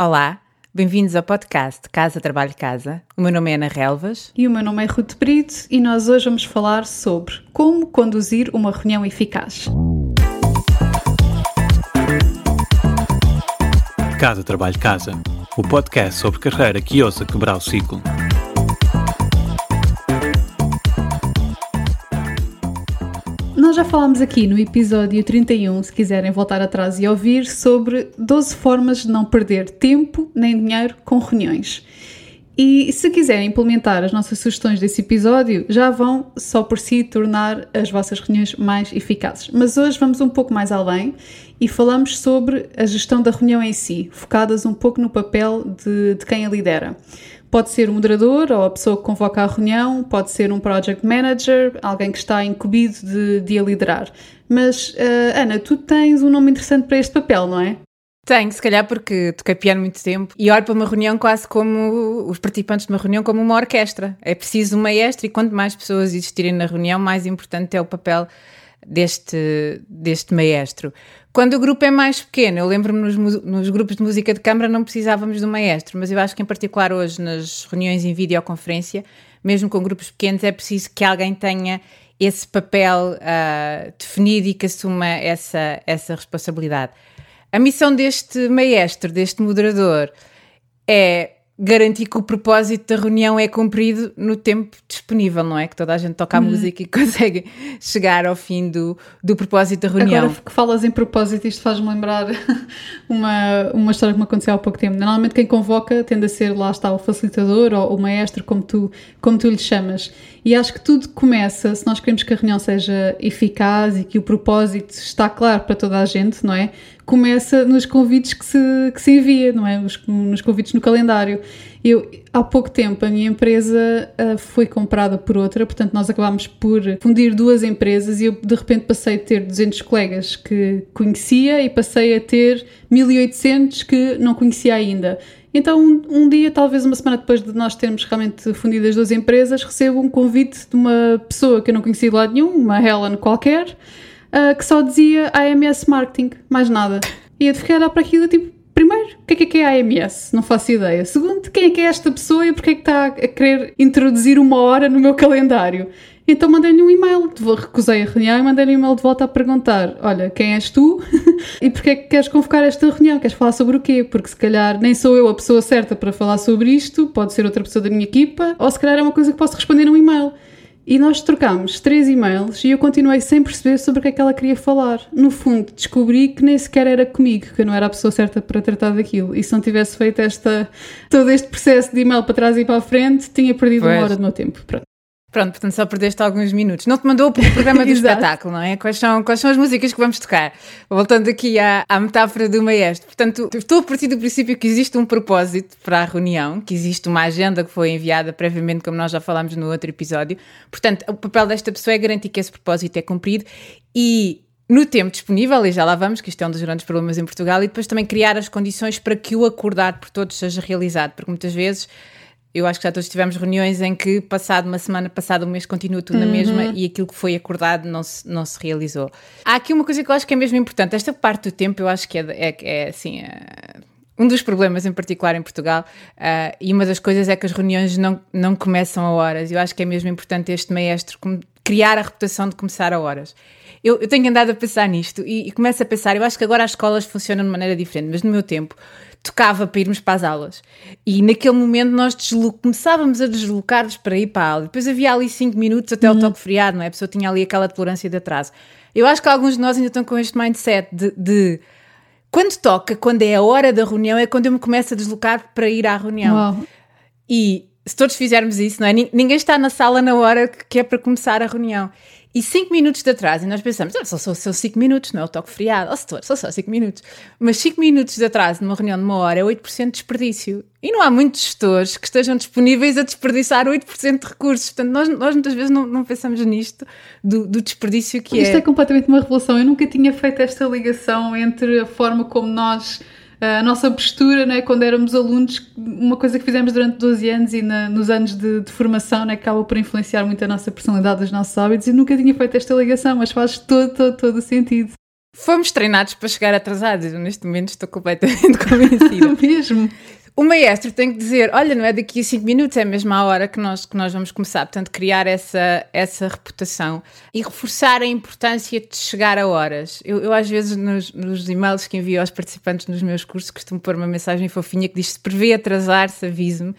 Olá, bem-vindos ao podcast Casa Trabalho Casa. O meu nome é Ana Relvas. E o meu nome é Ruth Brito e nós hoje vamos falar sobre como conduzir uma reunião eficaz. Casa Trabalho Casa, o podcast sobre carreira que ousa quebrar o ciclo. Já falámos aqui no episódio 31, se quiserem voltar atrás e ouvir, sobre 12 formas de não perder tempo nem dinheiro com reuniões. E se quiserem implementar as nossas sugestões desse episódio, já vão só por si tornar as vossas reuniões mais eficazes. Mas hoje vamos um pouco mais além e falamos sobre a gestão da reunião em si, focadas um pouco no papel de, de quem a lidera. Pode ser o moderador ou a pessoa que convoca a reunião, pode ser um project manager, alguém que está incumbido de, de a liderar. Mas, uh, Ana, tu tens um nome interessante para este papel, não é? Tenho, se calhar porque toquei piano muito tempo e olho para uma reunião quase como os participantes de uma reunião como uma orquestra. É preciso um maestro e quanto mais pessoas existirem na reunião, mais importante é o papel deste, deste maestro. Quando o grupo é mais pequeno, eu lembro-me nos, nos, grupos de música de câmara não precisávamos de um maestro, mas eu acho que em particular hoje nas reuniões em videoconferência, mesmo com grupos pequenos, é preciso que alguém tenha esse papel uh, definido e que assuma essa, essa responsabilidade. A missão deste maestro, deste moderador, é garantir que o propósito da reunião é cumprido no tempo disponível, não é? Que toda a gente toca a uhum. música e consegue chegar ao fim do, do propósito da reunião. Agora que falas em propósito, isto faz-me lembrar uma, uma história que me aconteceu há pouco tempo. Normalmente quem convoca tende a ser, lá está, o facilitador ou o maestro, como tu, como tu lhe chamas. E acho que tudo começa, se nós queremos que a reunião seja eficaz e que o propósito está claro para toda a gente, não é? Começa nos convites que se, que se envia, não é? Os, nos convites no calendário. Eu, há pouco tempo, a minha empresa uh, foi comprada por outra, portanto, nós acabámos por fundir duas empresas e eu, de repente, passei a ter 200 colegas que conhecia e passei a ter 1800 que não conhecia ainda. Então, um, um, dia, talvez uma semana depois de nós termos realmente fundido as duas empresas, recebo um convite de uma pessoa que eu não conhecia de lado nenhum, uma Helen qualquer, uh, que só dizia AMS Marketing, mais nada. E eu fiquei a olhar para aquilo tipo, primeiro, o que é que é a AMS? Não faço ideia. Segundo, quem é que é esta pessoa e porque é que está a querer introduzir uma hora no meu calendário? Então mandei-lhe um e-mail, recusei a reunião e mandei-lhe um e-mail de volta a perguntar: Olha, quem és tu e porquê é que queres convocar esta reunião? Queres falar sobre o quê? Porque se calhar nem sou eu a pessoa certa para falar sobre isto, pode ser outra pessoa da minha equipa, ou se calhar é uma coisa que posso responder num e-mail. E nós trocámos três e-mails e eu continuei sem perceber sobre o que é que ela queria falar. No fundo, descobri que nem sequer era comigo, que eu não era a pessoa certa para tratar daquilo. E se não tivesse feito esta, todo este processo de e-mail para trás e para a frente, tinha perdido pois. uma hora do meu tempo. Pronto. Pronto, portanto só perdeste alguns minutos. Não te mandou o programa do espetáculo, não é? Quais são, quais são as músicas que vamos tocar? Voltando aqui à, à metáfora do maestro. Portanto, estou a partir do princípio que existe um propósito para a reunião, que existe uma agenda que foi enviada previamente, como nós já falámos no outro episódio. Portanto, o papel desta pessoa é garantir que esse propósito é cumprido e no tempo disponível, e já lá vamos, que isto é um dos grandes problemas em Portugal, e depois também criar as condições para que o acordado por todos seja realizado, porque muitas vezes eu acho que já todos tivemos reuniões em que, passado uma semana, passado um mês, continua tudo uhum. na mesma e aquilo que foi acordado não se, não se realizou. Há aqui uma coisa que eu acho que é mesmo importante. Esta parte do tempo, eu acho que é, é, é assim. É, um dos problemas em particular em Portugal, uh, e uma das coisas é que as reuniões não, não começam a horas. Eu acho que é mesmo importante este maestro criar a reputação de começar a horas. Eu, eu tenho andado a pensar nisto e, e começo a pensar, eu acho que agora as escolas funcionam de maneira diferente, mas no meu tempo tocava para irmos para as aulas. E naquele momento nós começávamos a deslocar-nos para ir para a aula. Depois havia ali 5 minutos até uhum. o toque feriado, não é? A pessoa tinha ali aquela tolerância de atraso. Eu acho que alguns de nós ainda estão com este mindset de, de quando toca, quando é a hora da reunião, é quando eu me começo a deslocar para ir à reunião. Uau. E se todos fizermos isso, não é? Ninguém está na sala na hora que é para começar a reunião. E 5 minutos de atraso, e nós pensamos, ah, só são 5 minutos, não é o toque feriado, oh, setor, só só 5 minutos. Mas 5 minutos de atraso numa reunião de uma hora é 8% de desperdício. E não há muitos gestores que estejam disponíveis a desperdiçar 8% de recursos. Portanto, nós, nós muitas vezes não, não pensamos nisto, do, do desperdício que Isto é. Isto é completamente uma revolução. Eu nunca tinha feito esta ligação entre a forma como nós a nossa postura, né, quando éramos alunos, uma coisa que fizemos durante 12 anos e na, nos anos de, de formação, né, acaba por influenciar muito a nossa personalidade, os nossos hábitos, e nunca tinha feito esta ligação, mas faz todo, todo, todo o sentido. Fomos treinados para chegar atrasados. Neste momento estou completamente convencida. Mesmo. O maestro tem que dizer: olha, não é daqui a 5 minutos, é mesmo a hora que nós, que nós vamos começar. Portanto, criar essa, essa reputação e reforçar a importância de chegar a horas. Eu, eu às vezes, nos, nos e-mails que envio aos participantes nos meus cursos, costumo pôr uma mensagem fofinha que diz: se prevê atrasar-se, avise-me.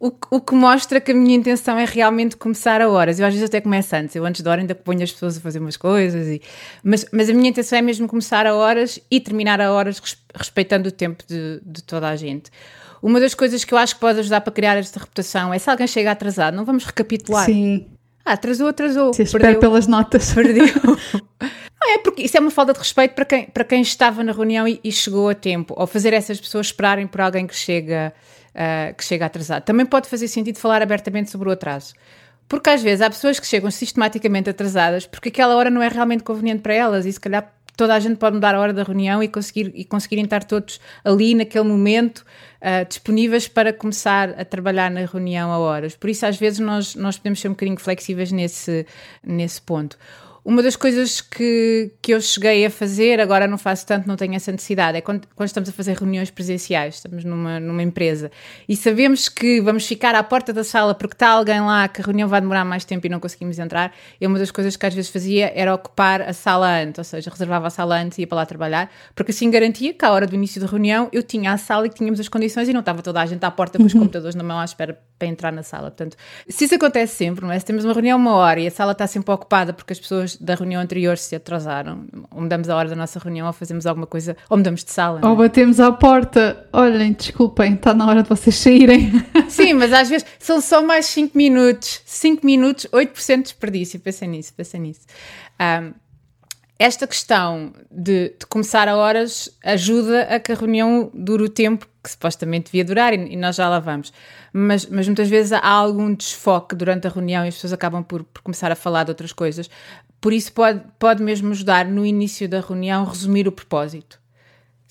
O, o, que mostra que a minha intenção é realmente começar a horas. Eu às vezes até começo antes. Eu antes da hora ainda ponho as pessoas a fazer umas coisas. E, mas, mas a minha intenção é mesmo começar a horas e terminar a horas respeitando o tempo de, de toda a gente. Uma das coisas que eu acho que pode ajudar para criar esta reputação é se alguém chega atrasado, não vamos recapitular. Sim. Ah, atrasou, atrasou. Se espera pelas notas. Perdeu. não é, porque isso é uma falta de respeito para quem, para quem estava na reunião e, e chegou a tempo. Ou fazer essas pessoas esperarem por alguém que chega, uh, que chega atrasado. Também pode fazer sentido falar abertamente sobre o atraso. Porque às vezes há pessoas que chegam sistematicamente atrasadas porque aquela hora não é realmente conveniente para elas e se calhar toda a gente pode mudar a hora da reunião e, conseguir, e conseguirem estar todos ali naquele momento uh, disponíveis para começar a trabalhar na reunião a horas. Por isso, às vezes, nós, nós podemos ser um bocadinho flexíveis nesse, nesse ponto. Uma das coisas que, que eu cheguei a fazer, agora não faço tanto, não tenho essa necessidade, é quando, quando estamos a fazer reuniões presenciais, estamos numa, numa empresa e sabemos que vamos ficar à porta da sala porque está alguém lá que a reunião vai demorar mais tempo e não conseguimos entrar. E uma das coisas que às vezes fazia era ocupar a sala antes, ou seja, reservava a sala antes e ia para lá trabalhar, porque assim garantia que à hora do início da reunião eu tinha a sala e que tínhamos as condições e não estava toda a gente à porta com os uhum. computadores na mão à espera para entrar na sala. Portanto, se isso acontece sempre, não é? Se temos uma reunião uma hora e a sala está sempre ocupada porque as pessoas da reunião anterior se atrasaram, ou mudamos a hora da nossa reunião, ou fazemos alguma coisa, ou mudamos de sala. Ou é? batemos à porta, olhem, desculpem, está na hora de vocês saírem. Sim, mas às vezes são só mais 5 minutos, 5 minutos, 8% de desperdício, pensem nisso, pensem nisso. Um, esta questão de, de, começar a horas ajuda a que a reunião dure o tempo que supostamente devia durar e, e nós já lá vamos. Mas, mas, muitas vezes há algum desfoque durante a reunião e as pessoas acabam por, por começar a falar de outras coisas. Por isso pode, pode mesmo ajudar no início da reunião resumir o propósito.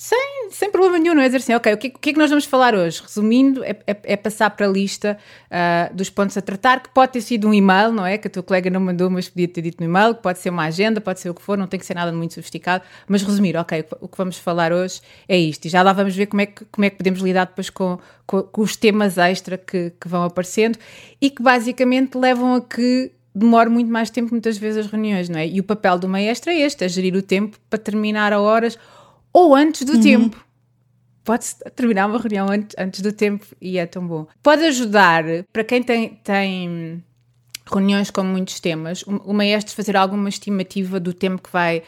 Sem, sem problema nenhum, não é dizer assim, ok, o que, o que é que nós vamos falar hoje? Resumindo, é, é, é passar para a lista uh, dos pontos a tratar, que pode ter sido um e-mail, não é? Que a tua colega não mandou, mas podia ter dito no e-mail, que pode ser uma agenda, pode ser o que for, não tem que ser nada muito sofisticado, mas resumir, ok, o que vamos falar hoje é isto. E já lá vamos ver como é que, como é que podemos lidar depois com, com, com os temas extra que, que vão aparecendo e que basicamente levam a que demora muito mais tempo muitas vezes as reuniões, não é? E o papel do maestro é este, é gerir o tempo para terminar a horas ou antes do uhum. tempo. Pode-se terminar uma reunião antes, antes do tempo e é tão bom. Pode ajudar para quem tem, tem reuniões com muitos temas, o, maestro fazer alguma estimativa do tempo que vai uh,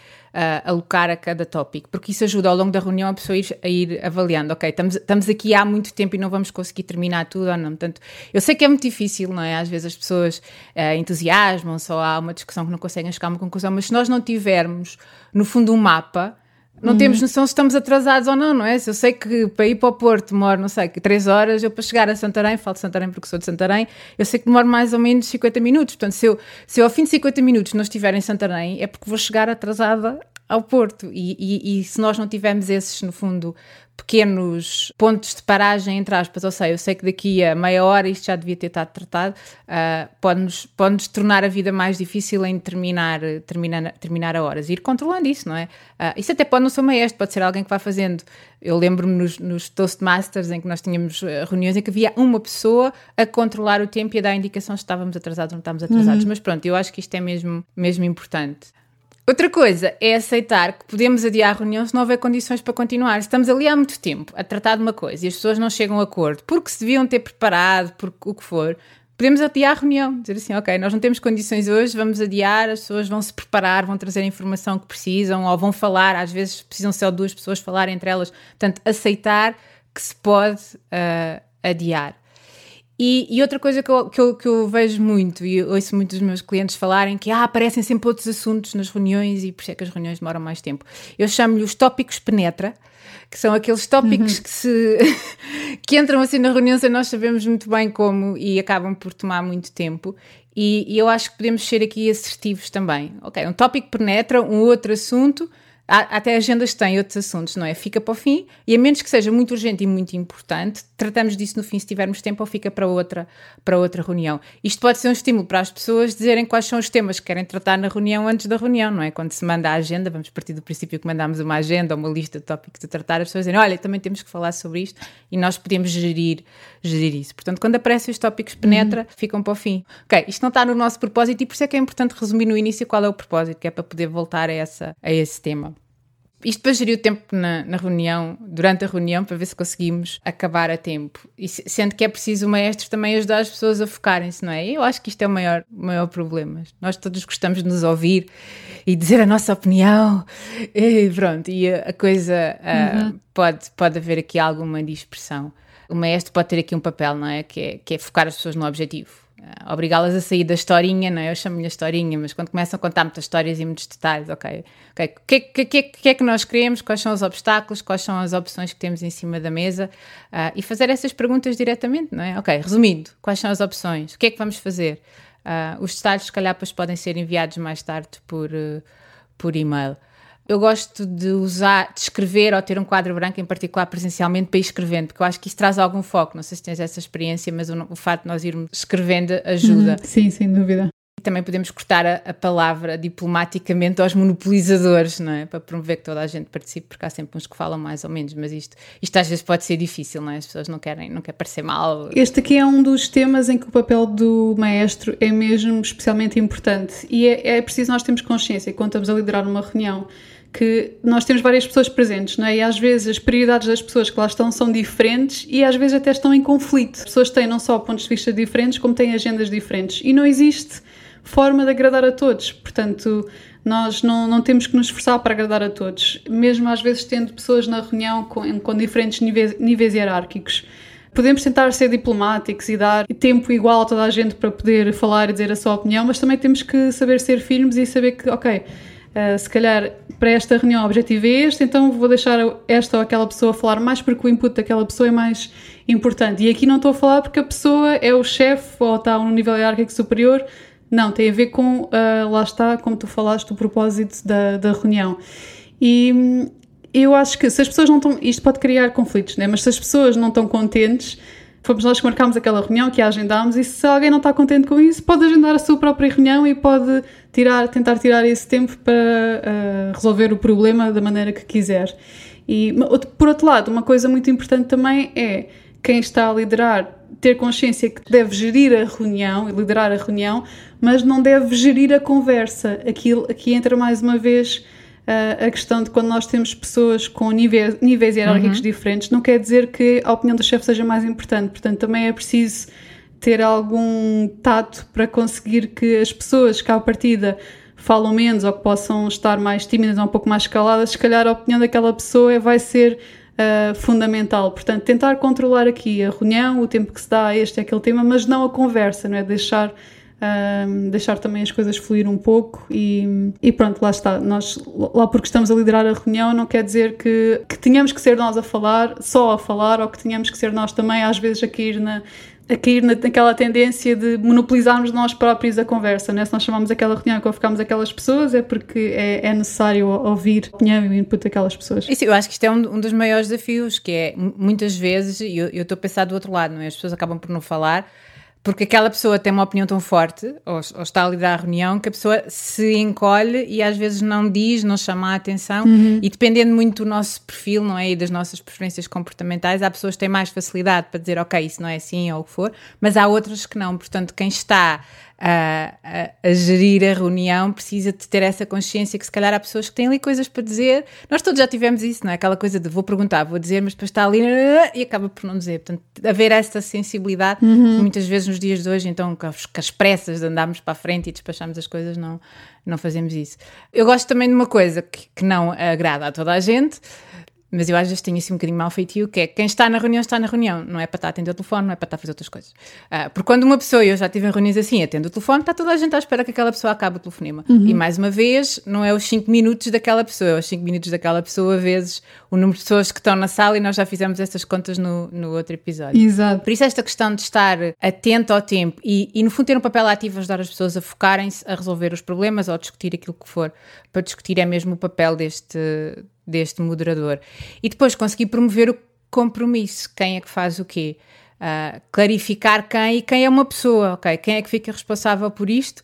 alocar a cada tópico, porque isso ajuda ao longo da reunião a pessoa ir, a ir avaliando, ok, estamos, estamos aqui há muito tempo e não vamos conseguir terminar tudo ou não. Portanto, eu sei que é muito difícil, não é? Às vezes as pessoas uh, entusiasmam-se ou há uma discussão que não conseguem chegar a uma conclusão, mas se nós não tivermos, no fundo, um mapa não uhum. temos noção se estamos atrasados ou não, não é? Se eu sei que para ir para o Porto demoro, não sei, 3 horas, eu para chegar a Santarém, falo de Santarém porque sou de Santarém, eu sei que demoro mais ou menos 50 minutos. Portanto, se eu, se eu ao fim de 50 minutos não estiver em Santarém, é porque vou chegar atrasada ao Porto. E, e, e, se nós não tivermos esses, no fundo, pequenos pontos de paragem, entre aspas, ou seja, eu sei que daqui a meia hora isto já devia ter estado tratado, uh, pode-nos pode tornar a vida mais difícil em terminar, terminar, terminar a horas. Ir controlando isso, não é? Uh, isso até pode não ser maestro, pode ser alguém que vai fazendo. Eu lembro-me nos, nos Toastmasters em que nós tínhamos ah, reuniões em que havia uma pessoa a controlar o tempo e a dar indicação se estávamos atrasados ou não estávamos atrasados. Uhum. Mas pronto, eu acho que isto é mesmo, mesmo importante. Outra coisa é aceitar que podemos adiar a reunião se não houver condições para continuar. Estamos ali há muito tempo a tratar de uma coisa e as pessoas não chegam a acordo porque se deviam ter preparado, por o que for, podemos adiar a reunião. Dizer assim, ok, nós não temos condições hoje, vamos adiar, as pessoas vão se preparar, vão trazer a informação que precisam ou vão falar, às vezes precisam só duas pessoas falar entre elas. Portanto, aceitar que se pode uh, adiar. E, e, outra coisa que eu, que, eu, que eu vejo muito, e ouço muitos dos meus clientes falarem, que ah, aparecem sempre outros assuntos nas reuniões e por isso é que as reuniões demoram mais tempo. Eu chamo-lhe os tópicos penetra, que são aqueles tópicos uhum. que, se, que entram assim na reunião sem nós sabemos muito bem como e acabam por tomar muito tempo. E, e eu acho que podemos ser aqui assertivos também. Ok, um tópico penetra um outro assunto até agendas têm outros assuntos, não é? Fica para o fim e a menos que seja muito urgente e muito importante, tratamos disso no fim se tivermos tempo ou fica para outra, para outra reunião. Isto pode ser um estímulo para as pessoas dizerem quais são os temas que querem tratar na reunião antes da reunião, não é? Quando se manda a agenda, vamos partir do princípio que mandamos uma agenda ou uma lista de tópicos a tratar, as pessoas dizem, olha, também temos que falar sobre isto e nós podemos gerir, gerir isso. Portanto, quando aparecem os tópicos penetra, uhum. ficam para o fim. Ok, isto não está no nosso propósito e por isso é que é importante resumir no início qual é o propósito, que é para poder voltar a, essa, a esse tema. Isto para gerir o tempo na, na, reunião, durante a reunião, para ver se conseguimos acabar a tempo. E sendo que é preciso o maestro também ajudar as pessoas a focarem-se, não é? Eu acho que isto é o maior, maior problema. Nós todos gostamos de nos ouvir e dizer a nossa opinião, e pronto, e a, a coisa uh, uhum. pode, pode haver aqui alguma dispersão. O maestro pode ter aqui um papel, não é? Que é, que é focar as pessoas no objetivo obrigá-las a sair da historinha, não é? Eu chamo-lhe a historinha, mas quando começam a contar muitas histórias e muitos detalhes, ok, ok, o que, que, que, que, é que nós queremos, quais são os obstáculos, quais são as opções que temos em cima da mesa uh, e fazer essas perguntas diretamente, não é? Ok, resumindo, quais são as opções, o que é que vamos fazer? Uh, os detalhes, se calhar, depois podem ser enviados mais tarde por, uh, por e-mail. Eu gosto de usar, de escrever ou ter um quadro branco, em particular presencialmente, para ir escrevendo, porque eu acho que isso traz algum foco. Não sei se tens essa experiência, mas o, o facto de nós irmos escrevendo ajuda. Uhum, sim, sem dúvida também podemos cortar a, a, palavra diplomaticamente aos monopolizadores, não é? Para promover que toda a gente participe, porque há sempre uns que falam mais ou menos, mas isto, isto às vezes pode ser difícil, não é? As pessoas não querem, não querem parecer mal. Este aqui é um dos temas em que o papel do maestro é mesmo especialmente importante e é, é preciso nós termos consciência quando estamos a liderar uma reunião que nós temos várias pessoas presentes, não é? E às vezes as prioridades das pessoas que lá estão são diferentes e às vezes até estão em conflito. As pessoas têm não só pontos de vista diferentes, como têm agendas diferentes. E não existe forma de agradar a todos. Portanto, nós não, não temos que nos esforçar para agradar a todos, mesmo às vezes tendo pessoas na reunião com, com diferentes níveis, níveis hierárquicos. Podemos tentar ser diplomáticos e dar tempo igual a toda a gente para poder falar e dizer a sua opinião, mas também temos que saber ser firmes e saber que, ok, uh, se calhar para esta reunião o objetivo é este, então vou deixar esta ou aquela pessoa falar mais porque o input daquela pessoa é mais importante. E aqui não estou a falar porque a pessoa é o chefe ou está num nível hierárquico superior, não, tem a ver com, uh, lá está, como tu falaste, o propósito da, da reunião. E hum, eu acho que se as pessoas não estão. Isto pode criar conflitos, né? mas se as pessoas não estão contentes, fomos nós que marcámos aquela reunião, que a agendámos, e se alguém não está contente com isso, pode agendar a sua própria reunião e pode tirar, tentar tirar esse tempo para uh, resolver o problema da maneira que quiser. E, por outro lado, uma coisa muito importante também é quem está a liderar ter consciência que deve gerir a reunião e liderar a reunião, mas não deve gerir a conversa. Aqui, aqui entra mais uma vez a questão de quando nós temos pessoas com níveis, níveis hierárquicos uhum. diferentes, não quer dizer que a opinião do chefe seja mais importante. Portanto, também é preciso ter algum tato para conseguir que as pessoas que à partida falam menos ou que possam estar mais tímidas ou um pouco mais caladas, se calhar a opinião daquela pessoa vai ser uh, fundamental. Portanto, tentar controlar aqui a reunião, o tempo que se dá a este e aquele tema, mas não a conversa, não é? Deixar. Uh, deixar também as coisas fluir um pouco e, e, pronto, lá está. Nós, lá porque estamos a liderar a reunião, não quer dizer que, que tenhamos que ser nós a falar, só a falar, ou que tenhamos que ser nós também, às vezes, a cair na, a cair naquela tendência de monopolizarmos nós próprios a conversa, né? se nós chamamos aquela reunião que ficamos aquelas pessoas é porque é, é, necessário ouvir a opinião e o input daquelas pessoas. Isso, eu acho que isto é um, um dos maiores desafios, que é muitas vezes, e eu estou a pensar do outro lado, não é? as pessoas acabam por não falar, porque aquela pessoa tem uma opinião tão forte, ou, ou, está a liderar a reunião, que a pessoa se encolhe e às vezes não diz, não chama a atenção, uhum. e dependendo muito do nosso perfil, não é? E das nossas preferências comportamentais, há pessoas que têm mais facilidade para dizer, ok, isso não é assim ou o que for, mas há outras que não. Portanto, quem está a, a, a, gerir a reunião precisa de ter essa consciência que se calhar há pessoas que têm ali coisas para dizer. Nós todos já tivemos isso, não é? Aquela coisa de vou perguntar, vou dizer, mas depois está ali e acaba por não dizer. Portanto, haver essa sensibilidade, uhum. muitas vezes nos dias de hoje, então, com as, pressas de andarmos para a frente e despachamos as coisas, não, não fazemos isso. Eu gosto também de uma coisa que, que não agrada a toda a gente, mas eu às vezes tenho assim um bocadinho mal feitio, que é quem está na reunião está na reunião, não é para estar a atender o telefone, não é para estar a fazer outras coisas. Uh, porque quando uma pessoa, eu já tive em reuniões assim, atende o telefone, está toda a gente à espera que aquela pessoa acabe o telefonema. Uhum. E mais uma vez, não é os 5 minutos daquela pessoa, é os 5 minutos daquela pessoa vezes o número de pessoas que estão na sala e nós já fizemos essas contas no, no outro episódio. Exato. Por isso esta questão de estar atento ao tempo e, e no fundo ter um papel ativo ajudar as pessoas a focarem-se a resolver os problemas ou a discutir aquilo que for para discutir é mesmo o papel deste deste moderador. E depois conseguir promover o compromisso, quem é que faz o quê? Uh, clarificar quem e quem é uma pessoa, ok? Quem é que fica responsável por isto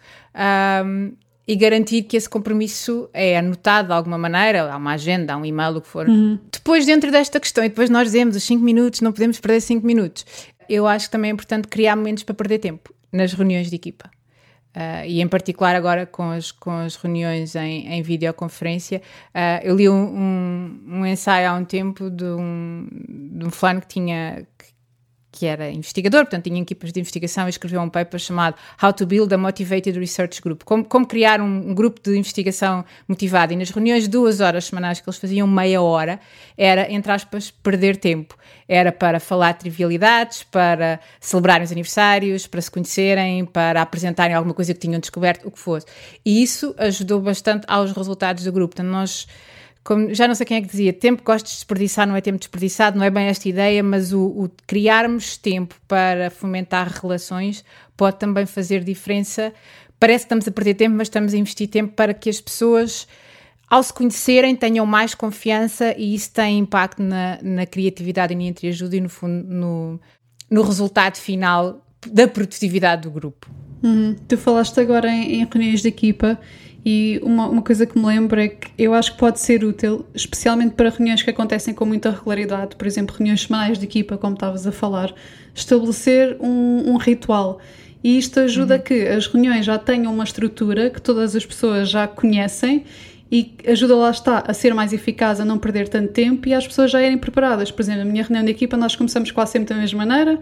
um, e garantir que esse compromisso é anotado de alguma maneira, há uma agenda, há um e-mail, o que for. Uhum. Depois, dentro desta questão, e depois nós dizemos os 5 minutos, não podemos perder 5 minutos, eu acho que também é importante criar momentos para perder tempo nas reuniões de equipa. Uh, e em particular agora com as, com as reuniões em, em videoconferência, uh, eu li um, um, um, ensaio há um tempo de um, de um fulano que tinha, que era investigador, portanto tinha equipas de investigação e escreveu um paper chamado How to Build a Motivated Research Group, como, como criar um, um, grupo de investigação motivado. E nas reuniões, duas horas semanais que eles faziam, meia hora, era, entre aspas, perder tempo. Era para falar trivialidades, para celebrarem os aniversários, para se conhecerem, para apresentarem alguma coisa que tinham descoberto, o que fosse. E isso ajudou bastante aos resultados do grupo. Portanto, nós como, já não sei quem é que dizia, tempo gosto de desperdiçar não é tempo desperdiçado, não é bem esta ideia, mas o, o, criarmos tempo para fomentar relações pode também fazer diferença. Parece que estamos a perder tempo, mas estamos a investir tempo para que as pessoas, ao se conhecerem, tenham mais confiança e isso tem impacto na, na criatividade e na entreajuda e, no fundo, no, no resultado final da produtividade do grupo. Uhum. Tu falaste agora em, em reuniões de equipa e uma, uma coisa que me lembro é que eu acho que pode ser útil, especialmente para reuniões que acontecem com muita regularidade, por exemplo, reuniões semanais de equipa, como estavas a falar, estabelecer um, um ritual. E isto ajuda uhum. a que as reuniões já tenham uma estrutura que todas as pessoas já conhecem e ajuda lá está a ser mais eficaz, a não perder tanto tempo e as pessoas já irem preparadas. Por exemplo, na minha reunião de equipa nós começamos quase sempre da mesma maneira,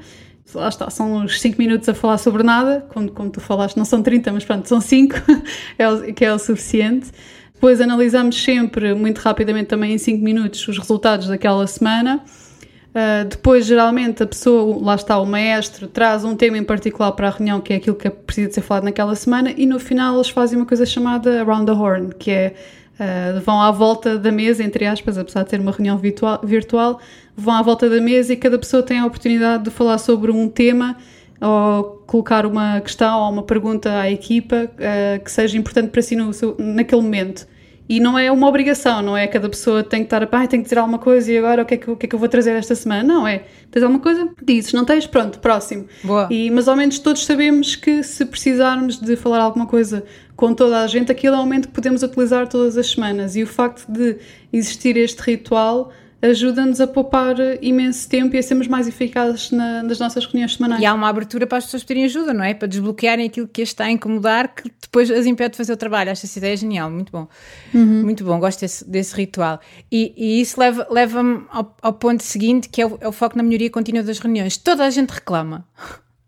lá está, são uns 5 minutos a falar sobre nada, como, como tu falaste, não são 30, mas pronto, são 5, é que é o suficiente. Depois analisamos sempre, muito rapidamente, também em 5 minutos, os resultados daquela semana. Uh, depois, geralmente, a pessoa, lá está, o maestro, traz um tema em particular para a reunião, que é aquilo que precisa de ser falado naquela semana, e no final eles fazem uma coisa chamada Around the Horn, que é Uh, vão à volta da mesa, entre aspas, apesar de ter uma reunião virtual, vão à volta da mesa e cada pessoa tem a oportunidade de falar sobre um tema ou colocar uma questão ou uma pergunta à equipa uh, que seja importante para si no naquele momento. E não é uma obrigação, não é cada pessoa tem que estar a ah, tem que dizer alguma coisa e agora o que, é que, o que é que eu vou trazer esta semana? Não, é tens alguma coisa? Dizes, não tens? Pronto, próximo. Boa. E, mas ao menos todos sabemos que se precisarmos de falar alguma coisa com toda a gente, aquilo é um momento que podemos utilizar todas as semanas. E o facto de existir este ritual ajuda-nos a poupar imenso tempo e a sermos mais eficazes na, nas nossas reuniões semanais. E há uma abertura para as pessoas pedirem ajuda, não é? Para desbloquearem aquilo que as está a incomodar, que depois as impede de fazer o trabalho. Acho essa ideia genial, muito bom. Uhum. Muito bom, gosto desse, desse ritual. E, e isso leva-me leva ao, ao, ponto seguinte, que é o, é o foco na melhoria contínua das reuniões. Toda a gente reclama.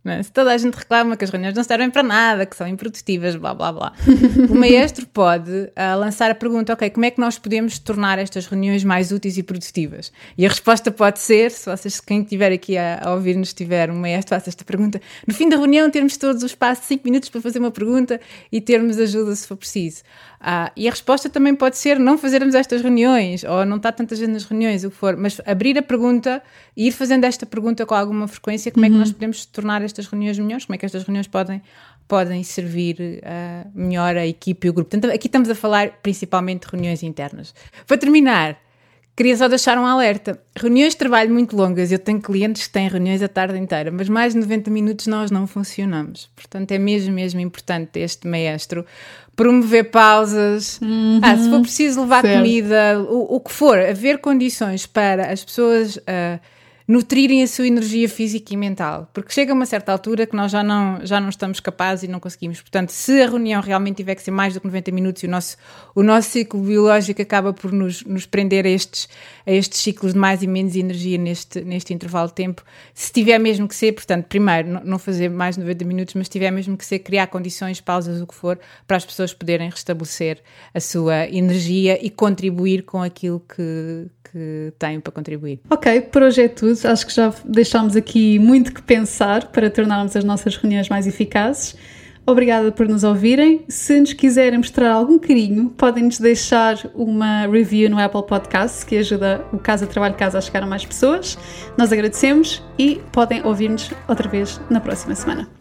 É? Se toda a gente reclama que as reuniões não servem para nada, que são improdutivas, blá blá blá, o maestro pode uh, lançar a pergunta: ok, como é que nós podemos tornar estas reuniões mais úteis e produtivas? E a resposta pode ser: se vocês, quem estiver aqui a, a ouvir-nos, tiver um maestro, faça esta pergunta. No fim da reunião, termos todos o espaço de 5 minutos para fazer uma pergunta e termos ajuda se for preciso. Uh, e a resposta também pode ser não fazermos estas reuniões, ou não está tanta gente nas reuniões, o que for, mas abrir a pergunta e ir fazendo esta pergunta com alguma frequência: como uhum. é que nós podemos tornar estas reuniões melhores, como é que estas reuniões podem, podem servir uh, melhor a equipe e o grupo. Portanto, aqui estamos a falar principalmente de reuniões internas. Para terminar, queria só deixar um alerta. Reuniões de trabalho muito longas, eu tenho clientes que têm reuniões a tarde inteira, mas mais de 90 minutos nós não funcionamos. Portanto, é mesmo, mesmo importante este maestro promover pausas, uhum, ah, se for preciso levar certo. comida, o, o, que for, haver condições para as pessoas uh, nutrirem a sua energia física e mental, porque chega uma certa altura que nós já não, já não estamos capazes e não conseguimos. Portanto, se a reunião realmente tiver que ser mais do que 90 minutos e o nosso, o nosso ciclo biológico acaba por nos, nos prender a estes, a estes ciclos de mais e menos energia neste, neste intervalo de tempo, se tiver mesmo que ser, portanto, primeiro, não fazer mais de 90 minutos, mas tiver mesmo que ser, criar condições, pausas, o que for, para as pessoas poderem restabelecer a sua energia e contribuir com aquilo que, que têm para contribuir. Ok, por hoje é tudo. Acho que já deixámos aqui muito que pensar para tornarmos as nossas reuniões mais eficazes. Obrigada por nos ouvirem. Se nos quiserem mostrar algum carinho, podem-nos deixar uma review no Apple Podcasts, que ajuda o Casa Trabalho Casa a chegar a mais pessoas. Nós agradecemos e podem ouvir-nos outra vez na próxima semana.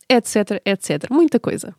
etc, etc. Muita coisa.